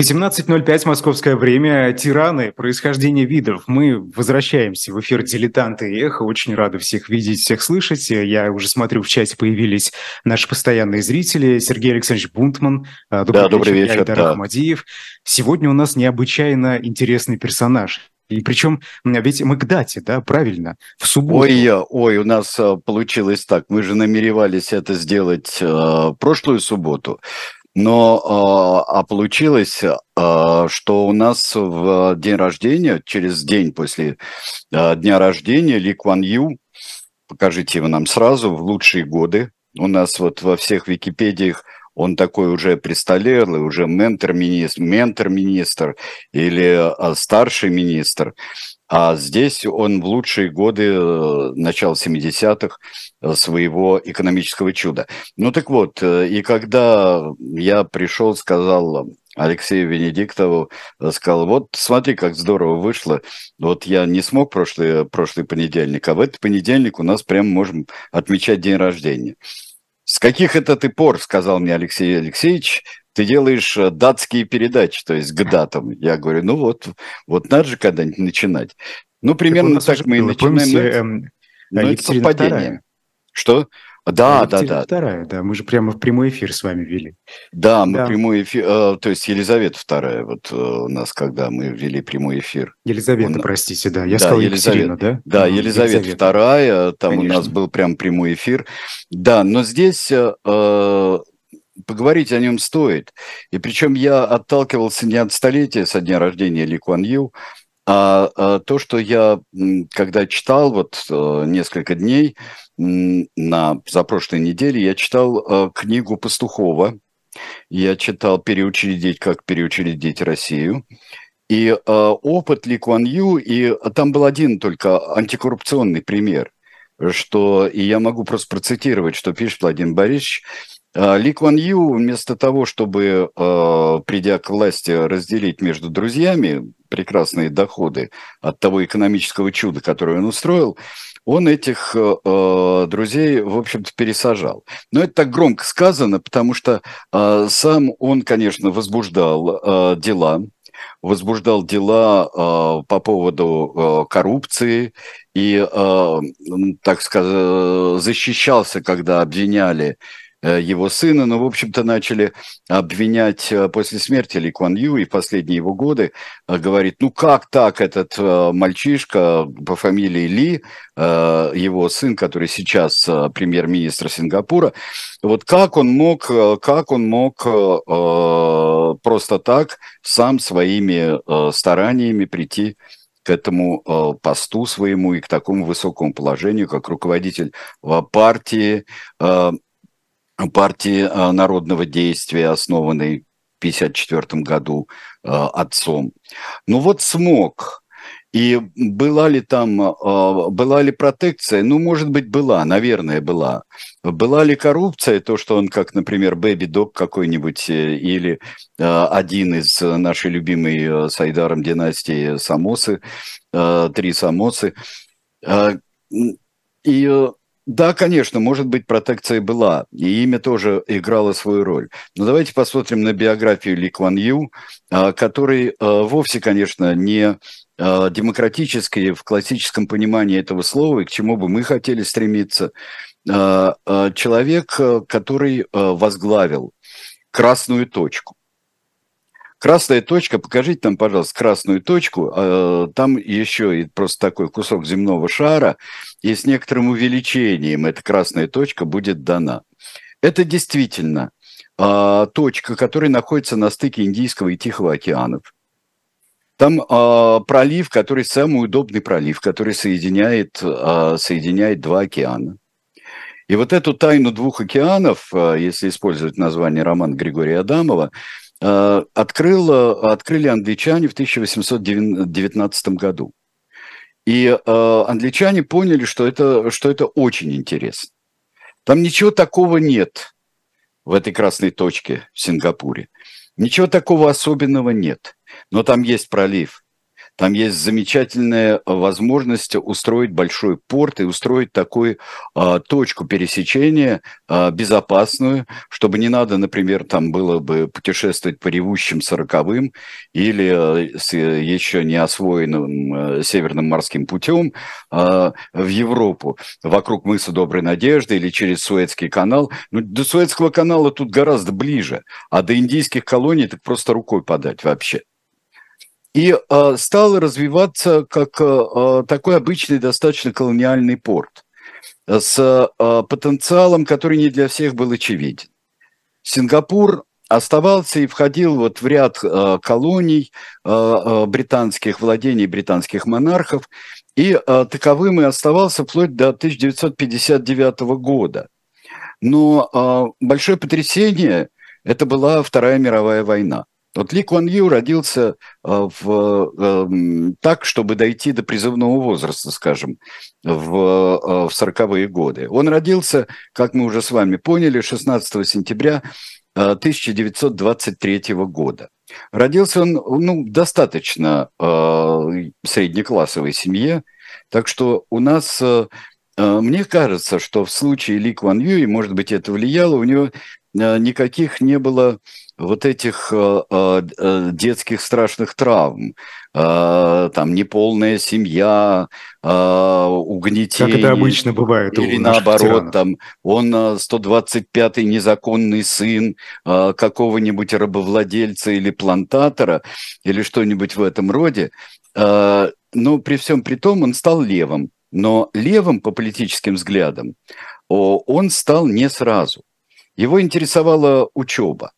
18.05 московское время. Тираны. Происхождение видов. Мы возвращаемся в эфир «Дилетанты и эхо». Очень рады всех видеть, всех слышать. Я уже смотрю, в чате появились наши постоянные зрители. Сергей Александрович Бунтман. Добрый, да, вечер. добрый вечер. Айдар да. Ахмадиев. Сегодня у нас необычайно интересный персонаж. И причем ведь мы к дате, да, правильно, в субботу. Ой, ой, у нас а, получилось так. Мы же намеревались это сделать э, прошлую субботу. Но а, а получилось, а, что у нас в день рождения, через день после а, дня рождения, Ли Куан Ю, покажите его нам сразу, в лучшие годы, у нас вот во всех Википедиях он такой уже престолерлый, уже ментор-министр, ментор-министр или старший министр. А здесь он в лучшие годы э, начала 70-х э, своего экономического чуда. Ну так вот, э, и когда я пришел, сказал Алексею Венедиктову, сказал, вот смотри, как здорово вышло. Вот я не смог прошлый, прошлый понедельник, а в этот понедельник у нас прям можем отмечать день рождения. С каких это ты пор, сказал мне Алексей Алексеевич, ты делаешь э, датские передачи, то есть к датам. Я говорю, ну вот, вот надо же когда-нибудь начинать. Ну, примерно так, так мы и начинаем. Помните, эм, ну, это совпадение. Что? Да, да, да. Вторая, да, мы же прямо в прямой эфир с вами вели. Да, мы да. прямой эфир, э, то есть Елизавета вторая, вот э, у нас, когда мы вели прямой эфир. Елизавета, Он... простите, да, я да, сказал Елизавета, да? Да, Елизавета, Елизавета вторая, там Конечно. у нас был прям прямой эфир. Да, но здесь э, поговорить о нем стоит. И причем я отталкивался не от столетия со дня рождения Ли Куан Ю, а, а то, что я, когда читал вот э, несколько дней на за прошлой неделе, я читал э, книгу Пастухова, я читал «Переучредить, как переучредить Россию», и э, опыт Ли Куан Ю, и там был один только антикоррупционный пример, что, и я могу просто процитировать, что пишет Владимир Борисович, Ли Куан Ю вместо того, чтобы, а, придя к власти, разделить между друзьями прекрасные доходы от того экономического чуда, которое он устроил, он этих э, друзей, в общем-то, пересажал. Но это так громко сказано, потому что э, сам он, конечно, возбуждал э, дела, возбуждал дела э, по поводу э, коррупции и, э, так сказать, защищался, когда обвиняли его сына, но, в общем-то, начали обвинять э, после смерти Ли Куан Ю и последние его годы, э, говорит, ну как так этот мальчишка по фамилии Ли, его сын, который сейчас премьер-министр Сингапура, вот как он мог, как он мог просто так сам своими стараниями прийти к этому посту своему и к такому высокому положению, как руководитель партии, партии э, народного действия, основанной в 1954 году э, отцом. Ну вот смог. И была ли там, э, была ли протекция? Ну, может быть, была, наверное, была. Была ли коррупция, то, что он, как, например, Бэби Дог какой-нибудь или один из нашей любимой с династии Самосы, три Самосы. И да, конечно, может быть, протекция была, и имя тоже играло свою роль. Но давайте посмотрим на биографию Ли Кван Ю, а, который а, вовсе, конечно, не а, демократический в классическом понимании этого слова, и к чему бы мы хотели стремиться. Человек, который возглавил красную точку. Красная точка, покажите нам, пожалуйста, красную точку. А, там еще и просто такой кусок земного шара, и с некоторым увеличением эта красная точка будет дана. Это действительно а, точка, которая находится на стыке Индийского и Тихого океанов. Там э, пролив, который самый удобный пролив, который соединяет, соединяет два океана. И вот эту тайну двух океанов, если использовать название романа Григория Адамова, открыл, э, открыли англичане в 1819 году. И э, англичане поняли, что это, что это очень интересно. Там ничего такого нет в этой красной точке в Сингапуре. Ничего такого особенного нет. Но там есть пролив. Там есть замечательная возможность устроить большой порт и устроить такую а, точку пересечения а, безопасную, чтобы не надо, например, там было бы путешествовать по ревущим сороковым или а, с еще не освоенным Северным морским путем а, в Европу, вокруг мыса Доброй Надежды или через Суэцкий канал. Ну, до Суэцкого канала тут гораздо ближе, а до индийских колоний так просто рукой подать вообще и э, стал развиваться как э, такой обычный достаточно колониальный порт с э, потенциалом, который не для всех был очевиден. Сингапур оставался и входил вот в ряд э, колоний э, э, британских владений британских монархов, и э, таковым и оставался вплоть до 1959 года. Но э, большое потрясение – это была Вторая мировая война. Вот Ли Куан Ю родился э, в, э, так, чтобы дойти до призывного возраста, скажем, в, э, в 40-е годы. Он родился, как мы уже с вами поняли, 16 сентября 1923 года. Родился он ну, достаточно э, среднеклассовой семье, так что у нас, э, мне кажется, что в случае Ли Куан Ю, и может быть это влияло, у него э, никаких не было вот этих э, э, э, детских страшных травм, там неполная семья, угнетение. Как это обычно бывает Или наоборот, тиранов. там он 125-й незаконный сын какого-нибудь рабовладельца или плантатора, или что-нибудь в этом роде. Но при всем при том он стал левым. Но левым по политическим взглядам он стал не сразу. Его интересовала учеба.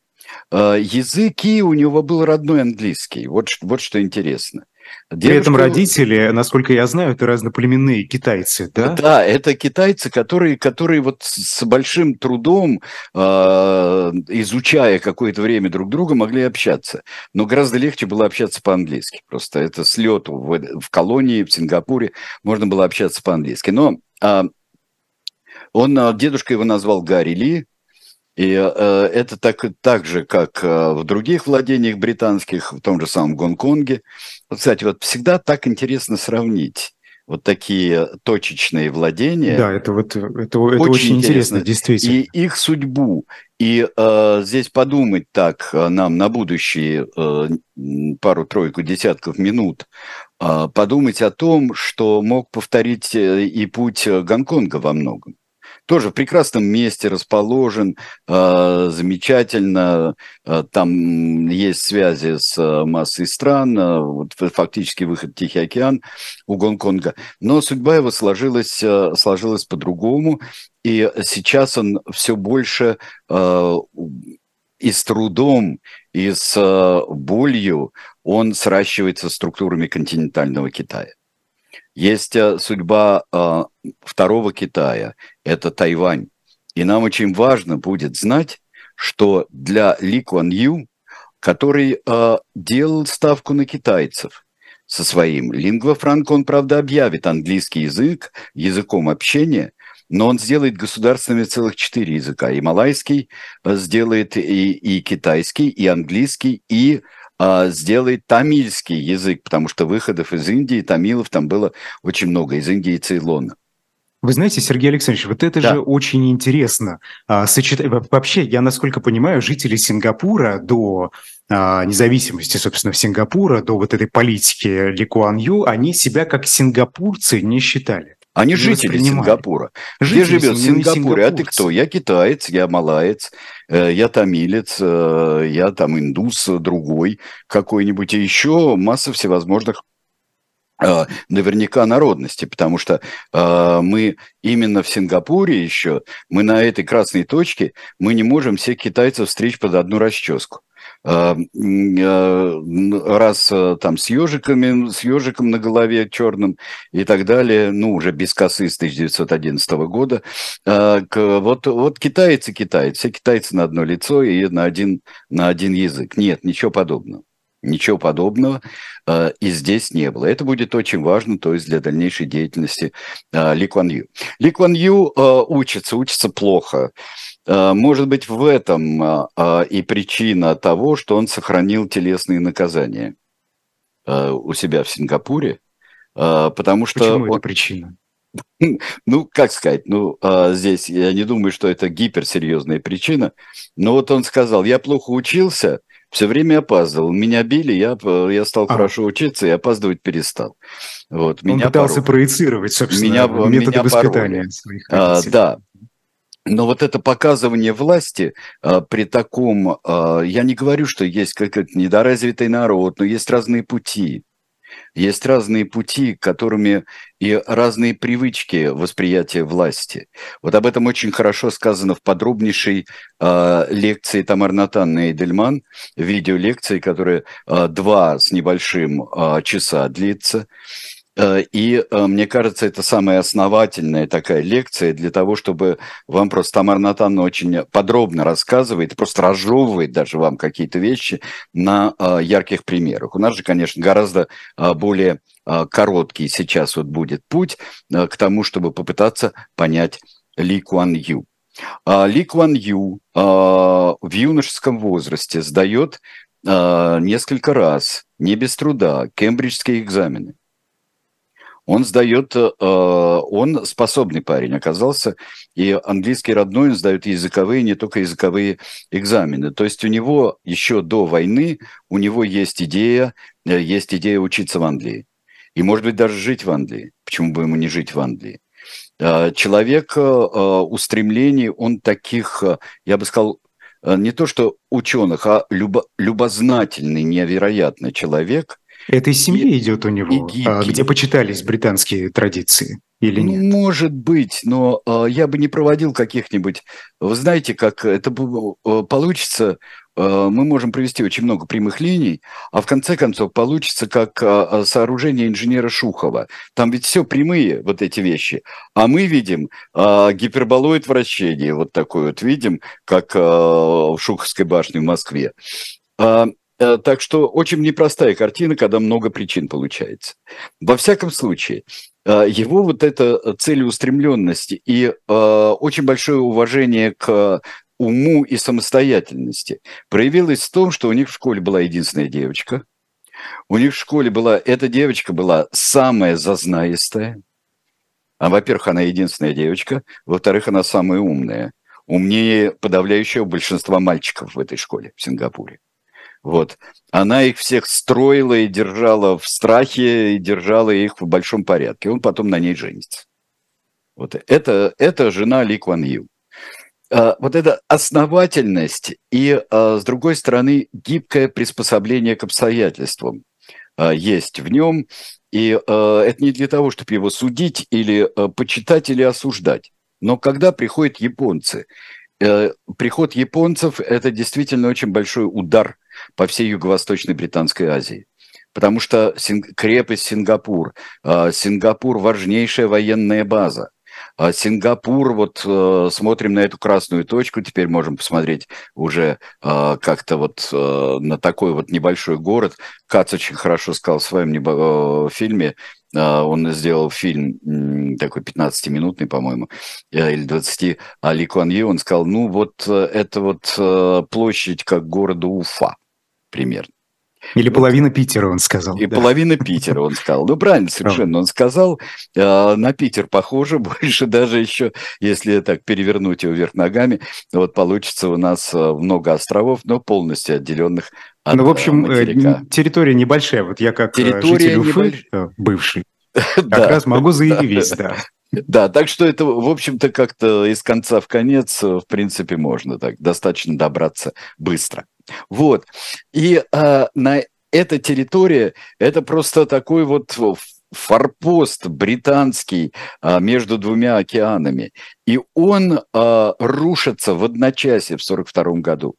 Э, языки у него был родной английский. Вот, вот что интересно. Девушка... При этом родители, насколько я знаю, это разноплеменные китайцы, да? Да, это китайцы, которые, которые вот с большим трудом, э, изучая какое-то время друг друга, могли общаться. Но гораздо легче было общаться по-английски. Просто это с лету в, в колонии, в Сингапуре можно было общаться по-английски. Но э, он, дедушка его назвал Гарри Ли, и э, это так, так же, как э, в других владениях британских, в том же самом Гонконге. Вот, кстати, вот всегда так интересно сравнить вот такие точечные владения. Да, это вот это, это очень, очень интересно, интересно, действительно. И их судьбу. И э, здесь подумать так э, нам на будущие э, пару-тройку десятков минут, э, подумать о том, что мог повторить э, и путь Гонконга во многом тоже в прекрасном месте расположен, э, замечательно, э, там есть связи с э, массой стран, вот, фактически выход в Тихий океан у Гонконга, но судьба его сложилась, сложилась по-другому, и сейчас он все больше и с трудом, и с болью он сращивается с структурами континентального Китая. Есть э, судьба э, второго Китая, это Тайвань. И нам очень важно будет знать, что для Ли Куан Ю, который э, делал ставку на китайцев со своим лингва франко, он, правда, объявит английский язык языком общения, но он сделает государственными целых четыре языка. И малайский сделает, и, и китайский, и английский, и а, сделает тамильский язык, потому что выходов из Индии, тамилов там было очень много, из Индии и Цейлона. Вы знаете, Сергей Александрович, вот это да. же очень интересно. А, сочет... Вообще, я насколько понимаю, жители Сингапура до а, независимости, собственно, Сингапура, до вот этой политики Ли Куан Ю, они себя как сингапурцы не считали. Они жители Сингапура. Жители Где живет в Сингапуре? А ты кто? Я китаец, я малаец, э, я тамилец, э, я там индус другой какой-нибудь. И еще масса всевозможных э, наверняка народности, потому что мы именно в Сингапуре еще, мы на этой красной точке, мы не можем всех китайцев встретить под одну расческу. Э, э, раз э, там с ежиками, с ежиком на голове черным и так далее, ну, уже без косы с 1911 года. Вот, вот китайцы, китайцы, все китайцы на одно лицо и на один, на один язык. Нет, ничего подобного. Ничего подобного и здесь не было. Это будет очень важно, то есть для дальнейшей деятельности Ли Куан Ю. Ли Куан Ю учится, учится плохо. Э, может быть, в этом а, а, и причина того, что он сохранил телесные наказания. у себя в Сингапуре, потому что... Почему он... это причина? Ну, как сказать, ну, здесь я не думаю, что это гиперсерьезная причина, но вот он сказал, я плохо учился, все время опаздывал. Меня били, я, я стал а. хорошо учиться и опаздывать перестал. Вот, Он меня пытался порол... проецировать, собственно, меня, методы меня воспитания своих а, Да, но вот это показывание власти а, при таком, а, я не говорю, что есть какой-то недоразвитый народ, но есть разные пути. Есть разные пути, которыми и разные привычки восприятия власти. Вот об этом очень хорошо сказано в подробнейшей э, лекции Тамар Натанны Эйдельман, видеолекции, которая э, два с небольшим э, часа длится. Э, и э, мне кажется, это самая основательная такая лекция для того, чтобы вам просто Тамара Натанна очень подробно рассказывает, просто разжевывает даже вам какие-то вещи на э, ярких примерах. У нас же, конечно, гораздо более короткий сейчас вот будет путь к тому, чтобы попытаться понять Ли Куан Ю. Ли Куан Ю в юношеском возрасте сдает несколько раз, не без труда, кембриджские экзамены он сдает, э, он способный парень оказался, и английский родной он сдает языковые, не только языковые экзамены. То есть у него еще до войны, у него есть идея, э, есть идея учиться в Англии. И, может быть, даже жить в Англии. Почему бы ему не жить в Англии? Э, человек устремлений, он таких, я бы сказал, не то что ученых, а любо, любознательный, невероятный человек – это из семьи и, идет у него, и, а, где почитались британские традиции или нет? Может быть, но э, я бы не проводил каких-нибудь... Вы знаете, как это э, получится, э, мы можем провести очень много прямых линий, а в конце концов получится как э, сооружение инженера Шухова. Там ведь все прямые, вот эти вещи. А мы видим э, гиперболоид вращения, вот такой вот видим, как э, в Шуховской башне в Москве. Э, так что очень непростая картина, когда много причин получается. Во всяком случае, э, его вот эта целеустремленность и э, очень большое уважение к уму и самостоятельности проявилось в том, что у них в школе была единственная девочка. У них в школе была, эта девочка была самая зазнаистая. А, во-первых, она единственная девочка. Во-вторых, она самая умная. Умнее подавляющего большинства мальчиков в этой школе в Сингапуре. Вот. Она их всех строила и держала в страхе, и держала их в большом порядке. Он потом на ней женится. Вот это, это жена Ли Куан Ю. А, вот эта основательность и, а, с другой стороны, гибкое приспособление к обстоятельствам а, есть в нем. И это не для того, чтобы его судить или почитать или осуждать. Но когда приходят японцы, э, приход японцев – это действительно очень большой удар по всей Юго-Восточной Британской Азии. Потому что крепость Сингапур, а, Сингапур – важнейшая военная база. А Сингапур, вот э, смотрим на эту красную точку, теперь можем посмотреть уже э, как-то вот э, на такой вот небольшой город. Кац очень хорошо сказал в своем э, фильме, он сделал фильм такой 15-минутный, по-моему, или 20, а Ли Куан Ю, он сказал, ну вот это вот площадь как города Уфа примерно. Или вот. половина Питера, он сказал. И да. половина Питера, он сказал. Ну, правильно совершенно он сказал. Э, на Питер похоже, больше даже еще, если так перевернуть его вверх ногами, вот получится у нас э, много островов, но полностью отделенных от Ну, в общем, э, материка. территория небольшая. Вот я как территория житель Уфы, небольш... бывший, как раз могу заявить, да. Да, так что это, в общем-то, как-то из конца в конец, в принципе, можно так достаточно добраться быстро. Вот. И э, на эта территория, это просто такой вот форпост британский а, между двумя океанами. И он а, рушится в одночасье в 1942 году.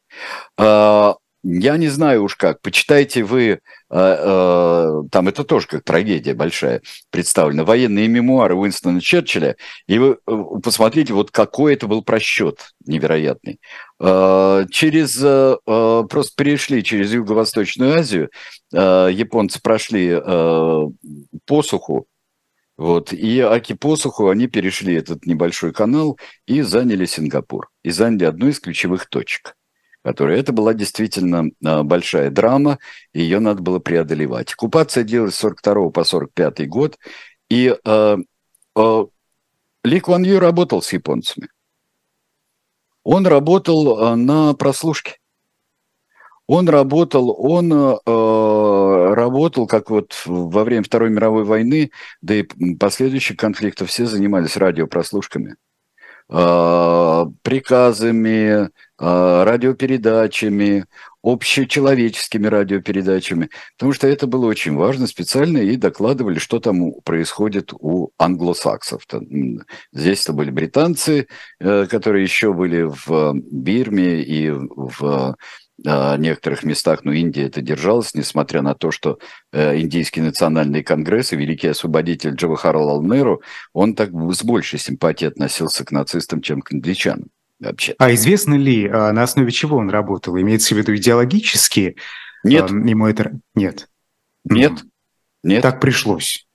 А, я не знаю уж как. Почитайте вы, э, э, там это тоже как трагедия большая представлена, военные мемуары Уинстона Черчилля, и вы э, посмотрите, вот какой это был просчет невероятный. Э, через, э, э, просто перешли через Юго-Восточную Азию, э, японцы прошли э, посуху, вот, и Аки посуху они перешли этот небольшой канал и заняли Сингапур, и заняли одну из ключевых точек – которая это была действительно большая драма, ее надо было преодолевать. Оккупация длилась с 42 по 45 год, и э, э, ли Куан Ю работал с японцами. Он работал на прослушке. Он работал, он э, работал, как вот во время Второй мировой войны, да и последующих конфликтов, все занимались радиопрослушками, э, приказами, радиопередачами, общечеловеческими радиопередачами, потому что это было очень важно специально, и докладывали, что там происходит у англосаксов. Здесь это были британцы, э, которые еще были в Бирме и в некоторых местах, но Индия это держалась, несмотря на то, что э, Индийский национальный конгресс и великий освободитель Джавахарлал Неру, он так с большей симпатией относился к нацистам, чем к англичанам вообще. А известно ли, а, на основе чего он работал? Имеется в виду идеологически? Нет. А, ему это... Нет. Нет. Нет. Так пришлось.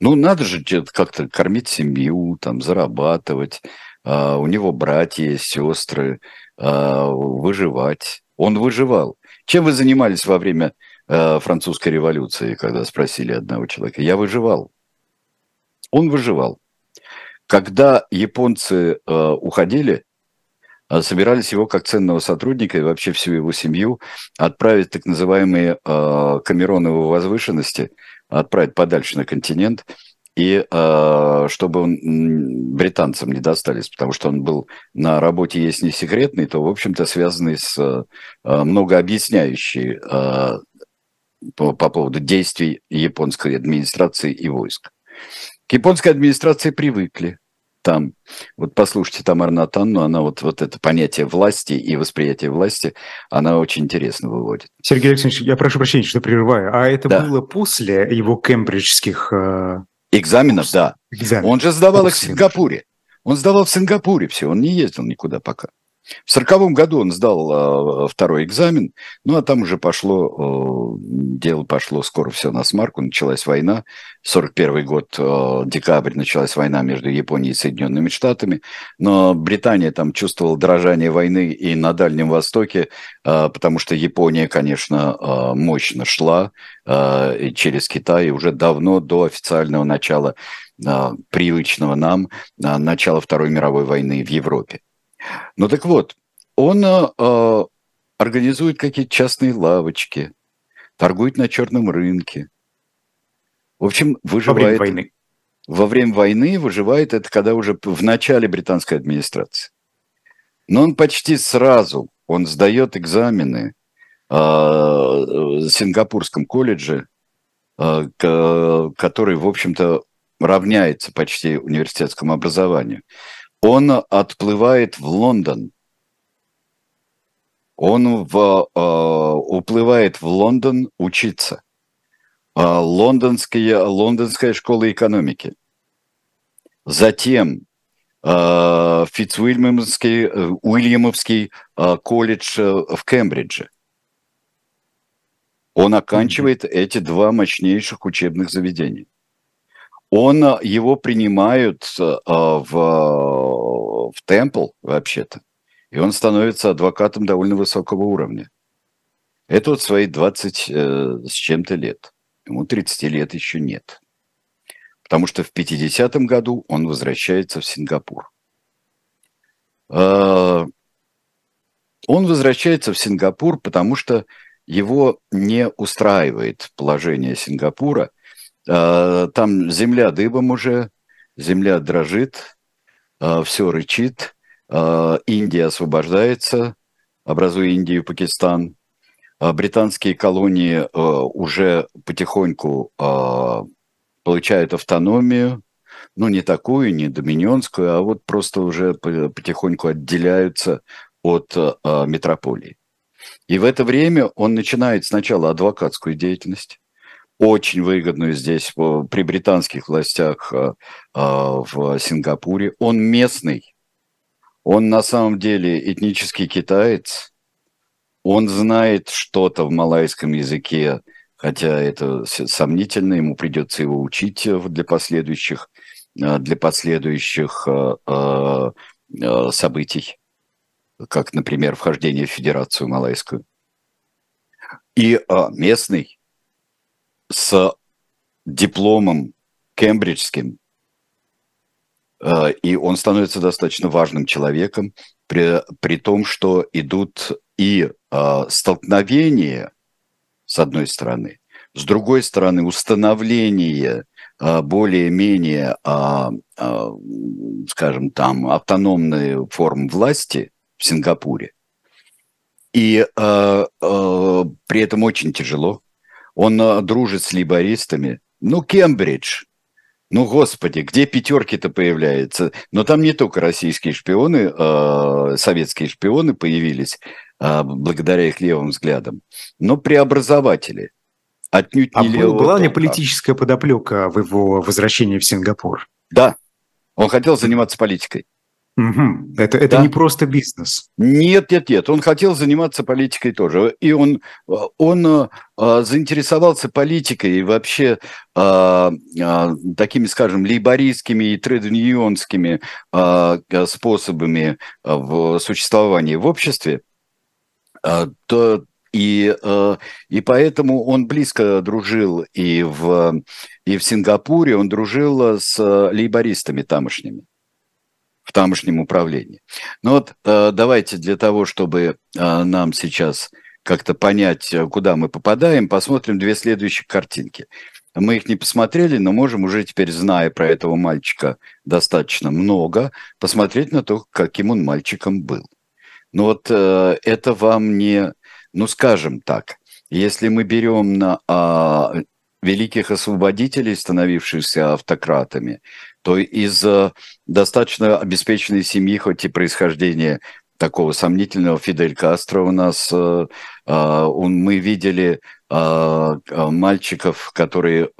Ну, надо же как-то кормить семью, там, зарабатывать. Uh, у него братья, сестры, uh, выживать. Он выживал. Чем вы занимались во время uh, французской революции, когда спросили одного человека? Я выживал. Он выживал. Когда японцы уходили, собирались его как ценного сотрудника и вообще всю его семью отправить так называемые э, Камероновы возвышенности, отправить подальше на континент, и э, чтобы он британцам не достались, потому что он был на работе, есть не секретный, то, в общем-то, связанный с э, многообъясняющий э, по, по поводу действий японской администрации и войск. К японской администрации привыкли там, вот послушайте Тамару Натанну, она вот, вот это понятие власти и восприятие власти, она очень интересно выводит. Сергей Алексеевич, я прошу прощения, что прерываю, а это да. было после его кембриджских... Э... Экзаменов, да. Экзамен. Он же сдавал их в Сингапуре. Он сдавал в Сингапуре все, он не ездил никуда пока. В сороковом году он сдал э, второй экзамен, ну а там уже пошло, э, дело пошло скоро все на смарку, началась война. 41 год, э, декабрь, началась война между Японией и Соединенными Штатами, но Британия там чувствовала дрожание войны и на Дальнем Востоке, э, потому что Япония, конечно, э, мощно шла э, через Китай уже давно до официального начала э, привычного нам э, начала Второй мировой войны в Европе. Ну так вот, он э, организует какие-то частные лавочки, торгует на черном рынке. В общем, выживает... Во время войны. Во время войны выживает это, когда уже в начале британской администрации. Но он почти сразу, он сдает экзамены э, в Сингапурском колледже, э, который, в общем-то, равняется почти университетскому образованию он отплывает в Лондон. Он в, э, уплывает в Лондон учиться. Э, лондонская, лондонская школа экономики. Затем э, Фитцуильямовский э, Уильямовский э, колледж э, в Кембридже. Он оканчивает mm-hmm. эти два мощнейших учебных заведения он, э, его принимают э, в, в Темпл вообще-то, и он становится адвокатом довольно высокого уровня. Это вот свои 20 э, с чем-то лет. Ему 30 лет еще нет. Потому что в 50-м году он возвращается в Сингапур. Э, он возвращается в Сингапур, потому что его не устраивает положение Сингапура – а, там земля дыбом уже, земля дрожит, все рычит, а, Индия освобождается, образуя Индию и Пакистан. Британские колонии уже потихоньку получают автономию, ну не такую, не доминионскую, а вот просто уже потихоньку отделяются от метрополии. И в это время он начинает сначала адвокатскую деятельность, очень выгодную здесь при британских властях а, а, в Сингапуре. Он местный, он на самом деле этнический китаец, он знает что-то в малайском языке, хотя это сомнительно, ему придется его учить для последующих, для последующих событий. как, например, вхождение в Федерацию Малайскую. И местный с дипломом кембриджским, а, и он становится достаточно важным человеком, при, при том, что идут и а, столкновения, с одной стороны, с другой стороны, установление а, более-менее, скажем, там автономной форм власти в Сингапуре. И при этом очень тяжело. Он дружит с либористами. Ну, Кембридж. Ну, господи, где пятерки-то появляются? Но там не только российские шпионы, советские шпионы появились благодаря их левым взглядам, но преобразователи – Отнюдь а не а была ли политическая подоплека в его возвращении в Сингапур? Да, он хотел заниматься политикой. Угу. Это, это да. не просто бизнес. Нет, нет, нет. Он хотел заниматься политикой тоже. И он, он а, заинтересовался политикой и вообще а, а, такими, скажем, лейбористскими и трейд-юнионскими а, способами в существовании в обществе. А, то и, э, и поэтому он близко дружил и в, и в Сингапуре, он дружил с лейбористами тамошними в тамошнем управлении. Ну вот э, давайте для того, чтобы э, нам сейчас как-то понять, куда мы попадаем, посмотрим две следующие картинки. Мы их не посмотрели, но можем уже теперь, зная про этого мальчика достаточно много, посмотреть на то, каким он мальчиком был. Но вот э, это вам не ну, скажем так, если мы берем на а, великих освободителей, становившихся автократами, то из а, достаточно обеспеченной семьи, хоть и происхождение такого сомнительного Фидель Кастро у нас, а, он, мы видели мальчиков, которые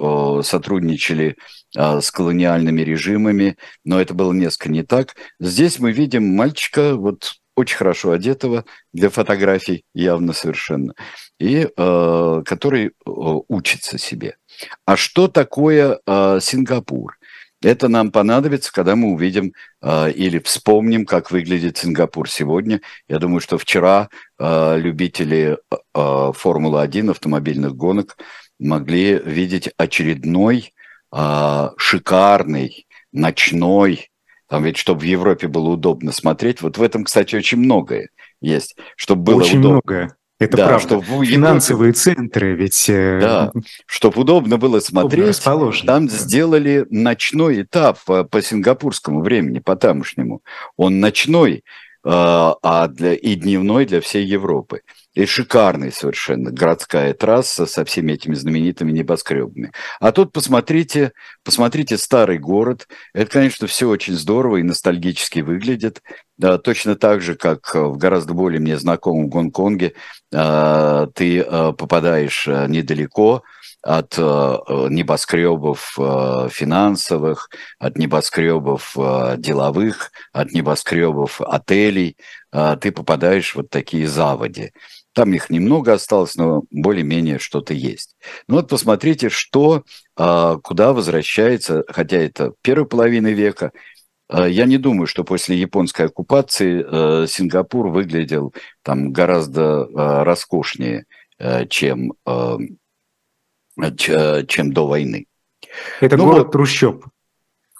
сотрудничали с колониальными режимами, но это было несколько не так. Здесь мы видим мальчика, вот очень хорошо одетого для фотографий, явно совершенно, и э, который э, учится себе. А что такое э, Сингапур? Это нам понадобится, когда мы увидим э, или вспомним, как выглядит Сингапур сегодня. Я думаю, что вчера э, любители э, Формулы-1, автомобильных гонок, могли видеть очередной э, шикарный ночной там ведь, чтобы в Европе было удобно смотреть, вот в этом, кстати, очень многое есть, чтобы было очень удобно. многое. Это да, правда. Чтобы Финансовые Европе... центры, ведь... Э, да, чтобы удобно было смотреть, там сделали ночной этап по, по сингапурскому времени, по тамошнему. Он ночной, а, а для, и дневной для всей Европы. И шикарная совершенно городская трасса со всеми этими знаменитыми небоскребами. А тут посмотрите, посмотрите старый город. Это, конечно, все очень здорово и ностальгически выглядит. Точно так же, как в гораздо более мне знакомом Гонконге, а, ты а, попадаешь недалеко от небоскребов финансовых, от небоскребов деловых, от небоскребов отелей, ты попадаешь в вот такие заводи. Там их немного осталось, но более-менее что-то есть. Ну вот посмотрите, что, куда возвращается, хотя это первая половина века. А, я не думаю, что после японской оккупации а, Сингапур выглядел там гораздо роскошнее, чем, чем до войны. Это ну, город вот, трущоб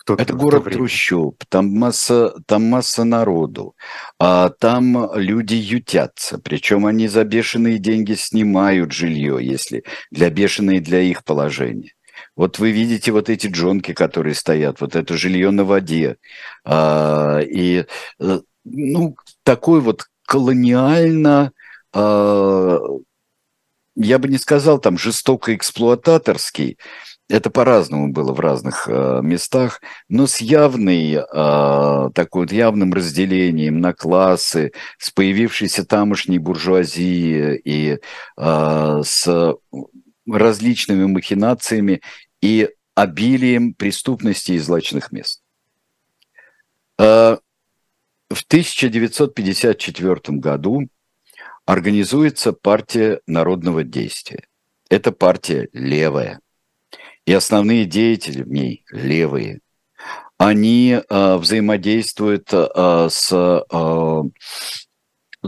тот, это город трущоб, там масса, там масса народу, а там люди ютятся, причем они за бешеные деньги снимают жилье, если для бешеные для их положения. Вот вы видите вот эти джонки, которые стоят, вот это жилье на воде. А, и, э, ну, такой вот колониально, а, я бы не сказал там жестоко эксплуататорский, это по-разному было в разных э, местах, но с явной, э, такой вот явным разделением на классы, с появившейся тамошней буржуазией и э, с различными махинациями и обилием преступности и злачных мест. Э, в 1954 году организуется партия народного действия. Это партия левая и основные деятели в ней левые, они э, взаимодействуют э, с, э,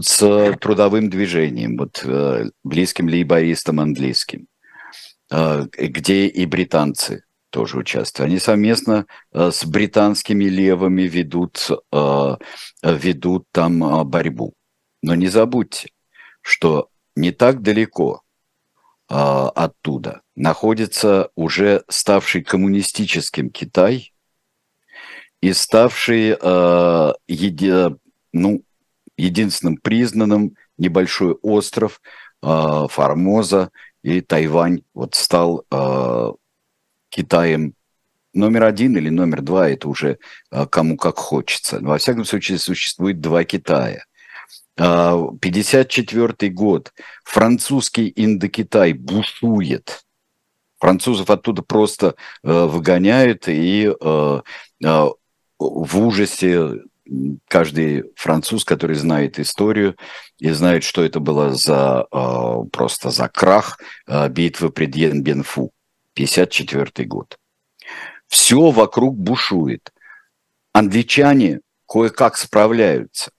с трудовым движением, вот э, близким лейбористам английским, где и британцы тоже участвуют. Они совместно э, с британскими левыми ведут, ведут там борьбу. Но не забудьте, что не так далеко оттуда находится уже ставший коммунистическим Китай и ставший еди, ну, единственным признанным небольшой остров Формоза и Тайвань вот стал э, Китаем номер один или номер два, это уже э, кому как хочется. Но, во всяком случае, существует два Китая. 54 год. Французский Индокитай бушует. Французов оттуда просто э, выгоняют и э, э, в ужасе каждый француз, который знает историю и знает, что это было за э, просто за крах э, битвы при Дьен-Бенфу, 54 год. Все вокруг бушует. Англичане кое-как справляются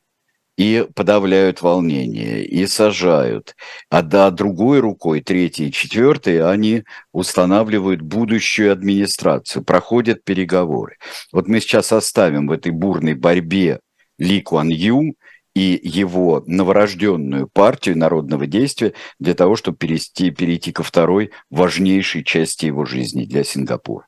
и подавляют волнение, и сажают. А да, другой рукой, третьей четвертой, они устанавливают будущую администрацию, проходят переговоры. Вот мы сейчас оставим в этой бурной борьбе Ли Куан Ю и его новорожденную партию народного действия для того, чтобы перейти, перейти ко второй важнейшей части его жизни для Сингапура.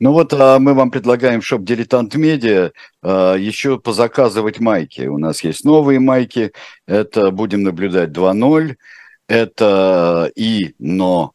Ну вот а мы вам предлагаем шоп Дилетант Медиа а, еще позаказывать майки. У нас есть новые майки. Это будем наблюдать 2.0. Это и, но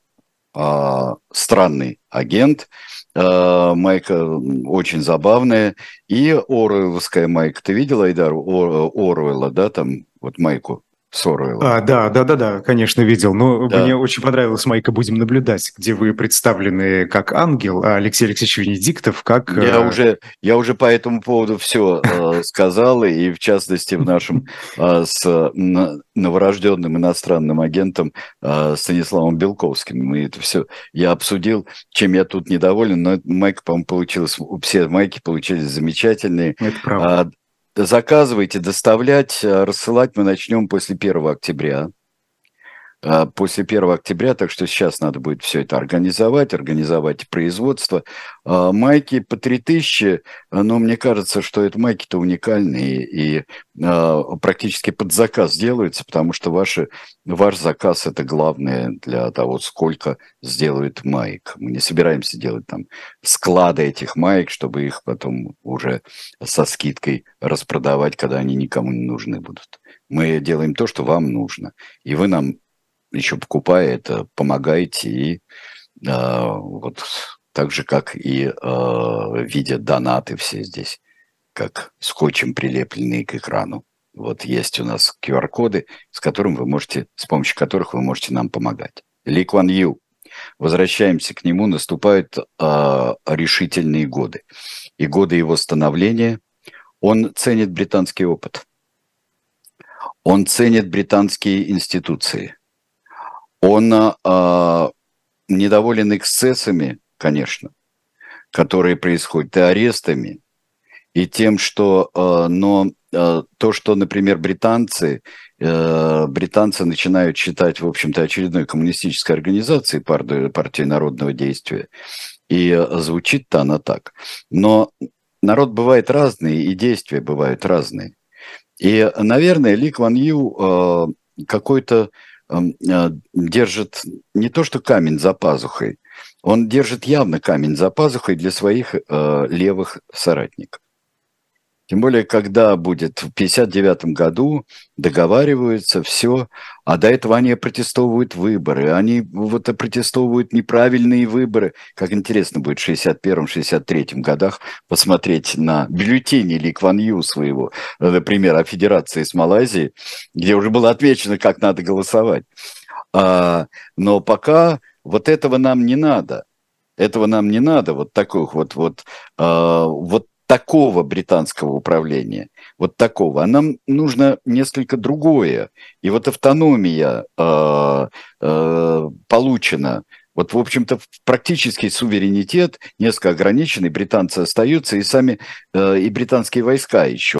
а, странный агент. А, майка очень забавная. И Оруэлловская майка. Ты видел, Айдар, Оруэлла, да, там вот майку? Соруэлла. А, да, да, да, да, конечно, видел. Но да. мне очень понравилась Майка «Будем наблюдать», где вы представлены как ангел, а Алексей Алексеевич Венедиктов как... Я, э... уже, я уже по этому поводу все э, сказал, и в частности в нашем э, с новорожденным иностранным агентом э, Станиславом Белковским. Мы это все, я обсудил, чем я тут недоволен, но майка, по-моему, получилась, все майки получились замечательные. Это правда заказывайте, доставлять, э, рассылать мы начнем после 1 октября. А, после 1 октября, так что сейчас надо будет все это организовать, организовать производство. А, майки по 3000, но мне кажется, что это майки-то уникальные и а, практически под заказ делаются, потому что ваши, ваш заказ – это главное для того, сколько сделают маек. Мы не собираемся делать там склады этих маек, чтобы их потом уже со скидкой распродавать, когда они никому не нужны будут. Мы делаем то, что вам нужно, и вы нам еще покупая это, помогаете и э, вот так же, как и э, видя донаты все здесь, как скотчем прилепленные к экрану. Вот есть у нас QR-коды, с которым вы можете, с помощью которых вы можете нам помогать. Ли Куан Ю. Возвращаемся к нему, наступают э, решительные годы. И годы его становления. Он ценит британский опыт. Он ценит британские институции – он а, недоволен эксцессами, конечно, которые происходят, и арестами, и тем, что, э, но э, то, что, например, британцы, э, британцы начинают считать, в общем-то, очередной коммунистической организацией партию, партию народного действия, и звучит-то она так. Но народ бывает разный, и действия бывают разные. И, наверное, Ли Кван Ю какой-то держит не то что камень за пазухой, он держит явно камень за пазухой для своих э, левых соратников. Тем более, когда будет в 59 году, договариваются, все, а до этого они протестовывают выборы, они вот протестовывают неправильные выборы. Как интересно будет в 61-63 годах посмотреть на бюллетени Ли Кван Ю своего, например, о Федерации с Малайзией, где уже было отмечено, как надо голосовать. А, но пока вот этого нам не надо. Этого нам не надо, вот таких вот, вот, а, вот такого британского управления, вот такого. А нам нужно несколько другое. И вот автономия э, э, получена. Вот, в общем-то, практический суверенитет несколько ограниченный, британцы остаются, и сами, э, и британские войска еще